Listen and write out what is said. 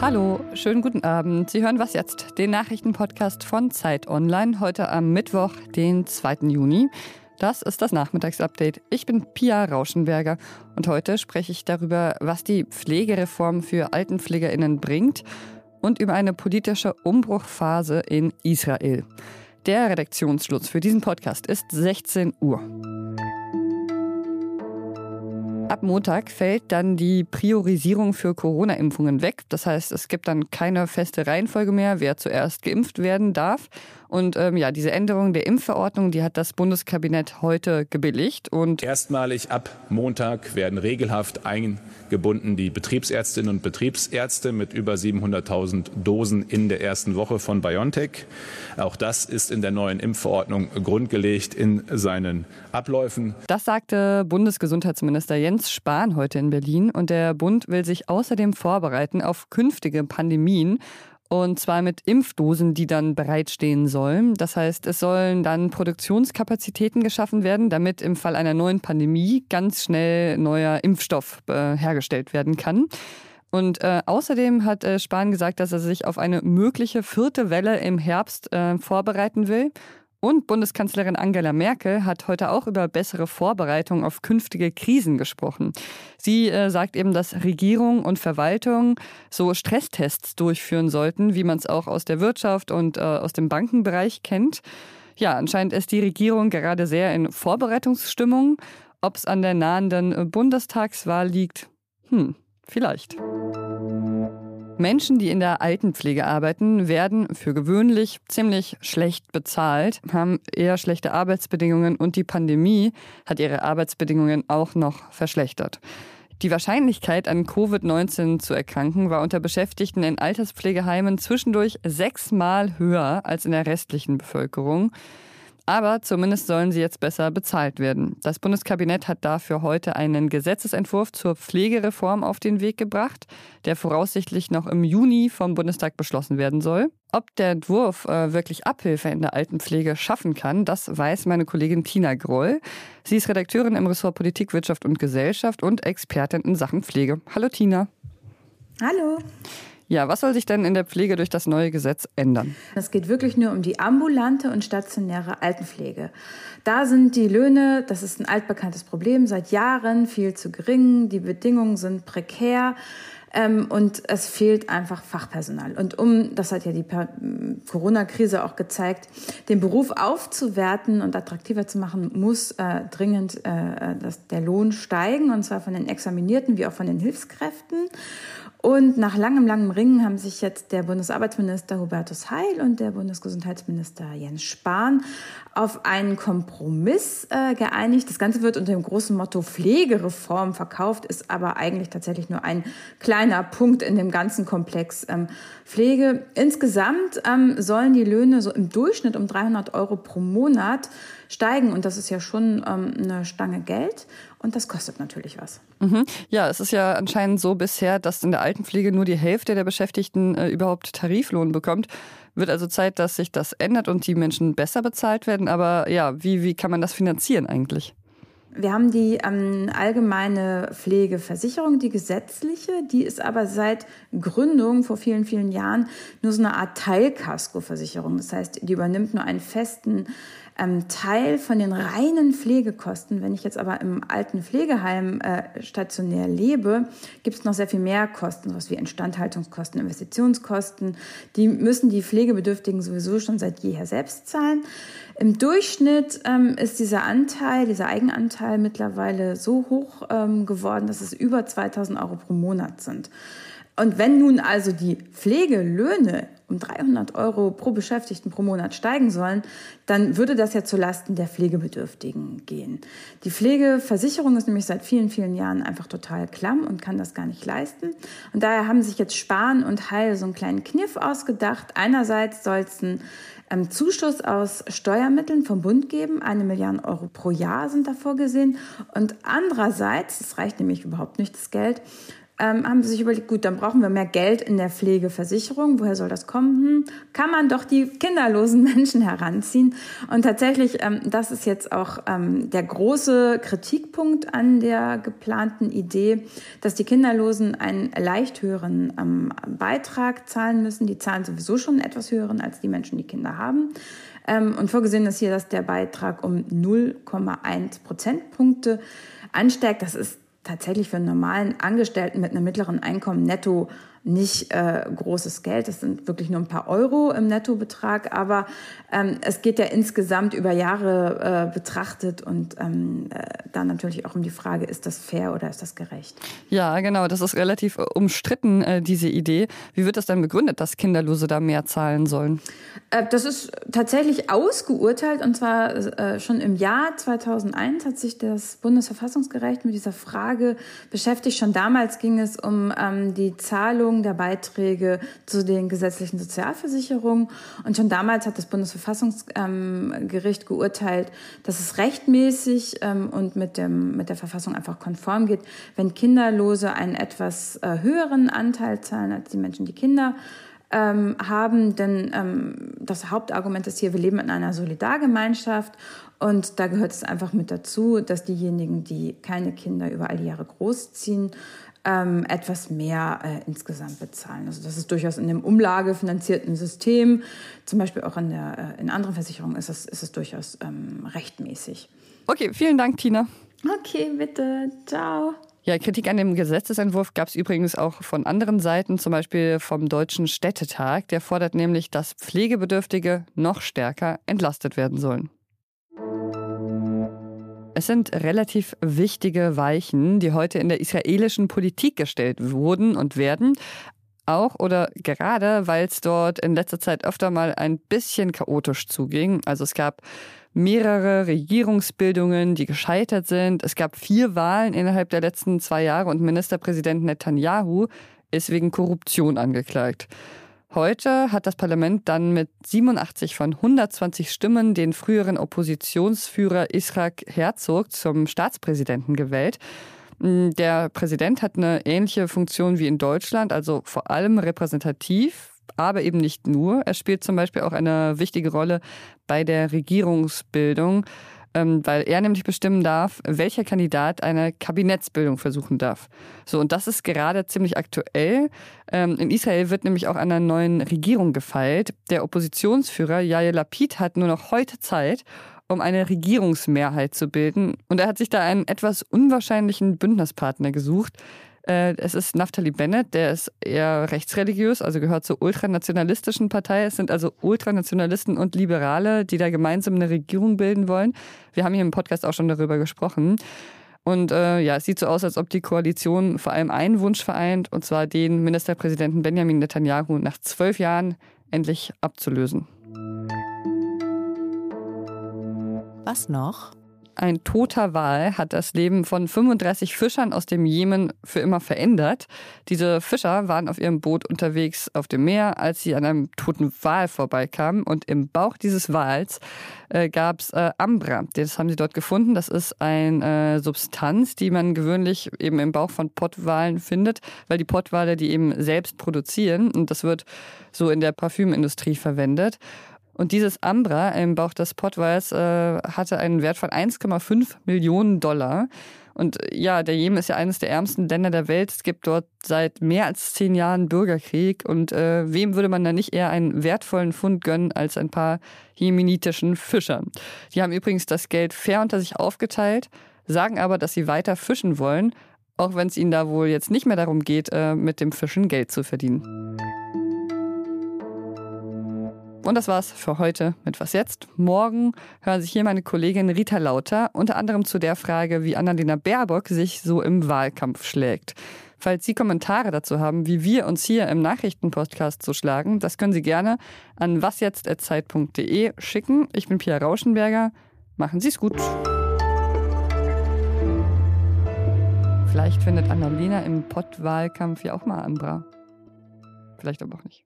Hallo, schönen guten Abend. Sie hören was jetzt, den Nachrichtenpodcast von Zeit Online, heute am Mittwoch, den 2. Juni. Das ist das Nachmittagsupdate. Ich bin Pia Rauschenberger und heute spreche ich darüber, was die Pflegereform für Altenpflegerinnen bringt und über eine politische Umbruchphase in Israel. Der Redaktionsschluss für diesen Podcast ist 16 Uhr. Ab Montag fällt dann die Priorisierung für Corona-Impfungen weg. Das heißt, es gibt dann keine feste Reihenfolge mehr, wer zuerst geimpft werden darf. Und ähm, ja, diese Änderung der Impfverordnung, die hat das Bundeskabinett heute gebilligt. Und Erstmalig ab Montag werden regelhaft eingebunden die Betriebsärztinnen und Betriebsärzte mit über 700.000 Dosen in der ersten Woche von BioNTech. Auch das ist in der neuen Impfverordnung grundgelegt in seinen Abläufen. Das sagte Bundesgesundheitsminister Jens Spahn heute in Berlin. Und der Bund will sich außerdem vorbereiten auf künftige Pandemien. Und zwar mit Impfdosen, die dann bereitstehen sollen. Das heißt, es sollen dann Produktionskapazitäten geschaffen werden, damit im Fall einer neuen Pandemie ganz schnell neuer Impfstoff äh, hergestellt werden kann. Und äh, außerdem hat äh, Spahn gesagt, dass er sich auf eine mögliche vierte Welle im Herbst äh, vorbereiten will. Und Bundeskanzlerin Angela Merkel hat heute auch über bessere Vorbereitung auf künftige Krisen gesprochen. Sie äh, sagt eben, dass Regierung und Verwaltung so Stresstests durchführen sollten, wie man es auch aus der Wirtschaft und äh, aus dem Bankenbereich kennt. Ja, anscheinend ist die Regierung gerade sehr in Vorbereitungsstimmung. Ob es an der nahenden Bundestagswahl liegt? Hm, vielleicht. Menschen, die in der Altenpflege arbeiten, werden für gewöhnlich ziemlich schlecht bezahlt, haben eher schlechte Arbeitsbedingungen und die Pandemie hat ihre Arbeitsbedingungen auch noch verschlechtert. Die Wahrscheinlichkeit, an Covid-19 zu erkranken, war unter Beschäftigten in Alterspflegeheimen zwischendurch sechsmal höher als in der restlichen Bevölkerung. Aber zumindest sollen sie jetzt besser bezahlt werden. Das Bundeskabinett hat dafür heute einen Gesetzesentwurf zur Pflegereform auf den Weg gebracht, der voraussichtlich noch im Juni vom Bundestag beschlossen werden soll. Ob der Entwurf äh, wirklich Abhilfe in der Altenpflege schaffen kann, das weiß meine Kollegin Tina Groll. Sie ist Redakteurin im Ressort Politik, Wirtschaft und Gesellschaft und Expertin in Sachen Pflege. Hallo Tina. Hallo. Ja, was soll sich denn in der Pflege durch das neue Gesetz ändern? Es geht wirklich nur um die ambulante und stationäre Altenpflege. Da sind die Löhne, das ist ein altbekanntes Problem, seit Jahren viel zu gering, die Bedingungen sind prekär. Ähm, und es fehlt einfach Fachpersonal. Und um, das hat ja die Corona-Krise auch gezeigt, den Beruf aufzuwerten und attraktiver zu machen, muss äh, dringend äh, das, der Lohn steigen, und zwar von den Examinierten wie auch von den Hilfskräften. Und nach langem, langem Ringen haben sich jetzt der Bundesarbeitsminister Hubertus Heil und der Bundesgesundheitsminister Jens Spahn auf einen Kompromiss äh, geeinigt. Das Ganze wird unter dem großen Motto Pflegereform verkauft, ist aber eigentlich tatsächlich nur ein kleiner Punkt in dem ganzen Komplex ähm, Pflege. Insgesamt ähm, sollen die Löhne so im Durchschnitt um 300 Euro pro Monat steigen. Und das ist ja schon ähm, eine Stange Geld. Und das kostet natürlich was. Mhm. Ja, es ist ja anscheinend so bisher, dass in der Altenpflege nur die Hälfte der Beschäftigten äh, überhaupt Tariflohn bekommt. Wird also Zeit, dass sich das ändert und die Menschen besser bezahlt werden. Aber ja, wie, wie kann man das finanzieren eigentlich? Wir haben die ähm, allgemeine Pflegeversicherung, die gesetzliche, die ist aber seit Gründung vor vielen, vielen Jahren nur so eine Art Teilkaskoversicherung. Das heißt, die übernimmt nur einen festen ähm, Teil von den reinen Pflegekosten. Wenn ich jetzt aber im alten Pflegeheim äh, stationär lebe, gibt es noch sehr viel mehr Kosten, sowas wie Instandhaltungskosten, Investitionskosten. Die müssen die Pflegebedürftigen sowieso schon seit jeher selbst zahlen. Im Durchschnitt ähm, ist dieser Anteil, dieser Eigenanteil mittlerweile so hoch ähm, geworden, dass es über 2000 Euro pro Monat sind. Und wenn nun also die Pflegelöhne um 300 Euro pro Beschäftigten pro Monat steigen sollen, dann würde das ja zulasten der Pflegebedürftigen gehen. Die Pflegeversicherung ist nämlich seit vielen, vielen Jahren einfach total klamm und kann das gar nicht leisten. Und daher haben sich jetzt Spahn und Heil so einen kleinen Kniff ausgedacht. Einerseits soll es einen ähm, Zuschuss aus Steuermitteln vom Bund geben. Eine Milliarde Euro pro Jahr sind da vorgesehen. Und andererseits, das reicht nämlich überhaupt nicht, das Geld, ähm, haben sie sich überlegt, gut, dann brauchen wir mehr Geld in der Pflegeversicherung. Woher soll das kommen? Hm, kann man doch die kinderlosen Menschen heranziehen. Und tatsächlich, ähm, das ist jetzt auch ähm, der große Kritikpunkt an der geplanten Idee, dass die Kinderlosen einen leicht höheren ähm, Beitrag zahlen müssen. Die zahlen sowieso schon etwas höheren als die Menschen, die Kinder haben. Ähm, und vorgesehen ist hier, dass der Beitrag um 0,1 Prozentpunkte ansteigt. Das ist tatsächlich für einen normalen Angestellten mit einem mittleren Einkommen netto nicht äh, großes Geld. Das sind wirklich nur ein paar Euro im Nettobetrag, aber ähm, es geht ja insgesamt über Jahre äh, betrachtet und ähm, äh, dann natürlich auch um die Frage, ist das fair oder ist das gerecht? Ja, genau. Das ist relativ äh, umstritten, äh, diese Idee. Wie wird das dann begründet, dass Kinderlose da mehr zahlen sollen? Äh, das ist tatsächlich ausgeurteilt und zwar äh, schon im Jahr 2001 hat sich das Bundesverfassungsgericht mit dieser Frage beschäftigt. Schon damals ging es um ähm, die Zahlung Erhöhung der Beiträge zu den gesetzlichen Sozialversicherungen. Und schon damals hat das Bundesverfassungsgericht geurteilt, dass es rechtmäßig ähm, und mit, dem, mit der Verfassung einfach konform geht, wenn Kinderlose einen etwas äh, höheren Anteil zahlen als die Menschen, die Kinder ähm, haben. Denn ähm, das Hauptargument ist hier, wir leben in einer Solidargemeinschaft und da gehört es einfach mit dazu, dass diejenigen, die keine Kinder über all die Jahre großziehen, ähm, etwas mehr äh, insgesamt bezahlen. Also das ist durchaus in dem umlagefinanzierten System, zum Beispiel auch in, der, äh, in anderen Versicherungen ist es, ist es durchaus ähm, rechtmäßig. Okay, vielen Dank, Tina. Okay, bitte. Ciao. Ja, Kritik an dem Gesetzesentwurf gab es übrigens auch von anderen Seiten, zum Beispiel vom Deutschen Städtetag. Der fordert nämlich, dass Pflegebedürftige noch stärker entlastet werden sollen. Es sind relativ wichtige Weichen, die heute in der israelischen Politik gestellt wurden und werden. Auch oder gerade, weil es dort in letzter Zeit öfter mal ein bisschen chaotisch zuging. Also es gab mehrere Regierungsbildungen, die gescheitert sind. Es gab vier Wahlen innerhalb der letzten zwei Jahre und Ministerpräsident Netanyahu ist wegen Korruption angeklagt. Heute hat das Parlament dann mit 87 von 120 Stimmen den früheren Oppositionsführer Israk Herzog zum Staatspräsidenten gewählt. Mm, der Präsident hat eine ähnliche Funktion wie in Deutschland, also vor allem repräsentativ, aber eben nicht nur. Er spielt zum Beispiel auch eine wichtige Rolle bei der Regierungsbildung weil er nämlich bestimmen darf, welcher Kandidat eine Kabinettsbildung versuchen darf. So, und das ist gerade ziemlich aktuell. Ähm, in Israel wird nämlich auch einer neuen Regierung gefeilt. Der Oppositionsführer Yair Lapid hat nur noch heute Zeit, um eine Regierungsmehrheit zu bilden. Und er hat sich da einen etwas unwahrscheinlichen Bündnispartner gesucht, es ist Naftali Bennett, der ist eher rechtsreligiös, also gehört zur ultranationalistischen Partei. Es sind also Ultranationalisten und Liberale, die da gemeinsam eine Regierung bilden wollen. Wir haben hier im Podcast auch schon darüber gesprochen. Und äh, ja, es sieht so aus, als ob die Koalition vor allem einen Wunsch vereint, und zwar den Ministerpräsidenten Benjamin Netanyahu nach zwölf Jahren endlich abzulösen. Was noch? Ein toter Wal hat das Leben von 35 Fischern aus dem Jemen für immer verändert. Diese Fischer waren auf ihrem Boot unterwegs auf dem Meer, als sie an einem toten Wal vorbeikamen. Und im Bauch dieses Wals äh, gab es äh, Ambra. Das haben sie dort gefunden. Das ist eine äh, Substanz, die man gewöhnlich eben im Bauch von Pottwalen findet, weil die Pottwale die eben selbst produzieren. Und das wird so in der Parfümindustrie verwendet. Und dieses Ambra im Bauch des Pottwals äh, hatte einen Wert von 1,5 Millionen Dollar. Und äh, ja, der Jemen ist ja eines der ärmsten Länder der Welt. Es gibt dort seit mehr als zehn Jahren Bürgerkrieg. Und äh, wem würde man da nicht eher einen wertvollen Fund gönnen als ein paar jemenitischen Fischern? Die haben übrigens das Geld fair unter sich aufgeteilt, sagen aber, dass sie weiter fischen wollen, auch wenn es ihnen da wohl jetzt nicht mehr darum geht, äh, mit dem Fischen Geld zu verdienen. Und das war's für heute mit Was jetzt? Morgen hören sich hier meine Kollegin Rita Lauter unter anderem zu der Frage, wie Annalena Baerbock sich so im Wahlkampf schlägt. Falls Sie Kommentare dazu haben, wie wir uns hier im Nachrichtenpodcast so schlagen, das können Sie gerne an wasjetzt.zeit.de schicken. Ich bin Pia Rauschenberger. Machen Sie es gut. Vielleicht findet Annalena im Pottwahlkampf ja auch mal Ambra. Vielleicht aber auch nicht.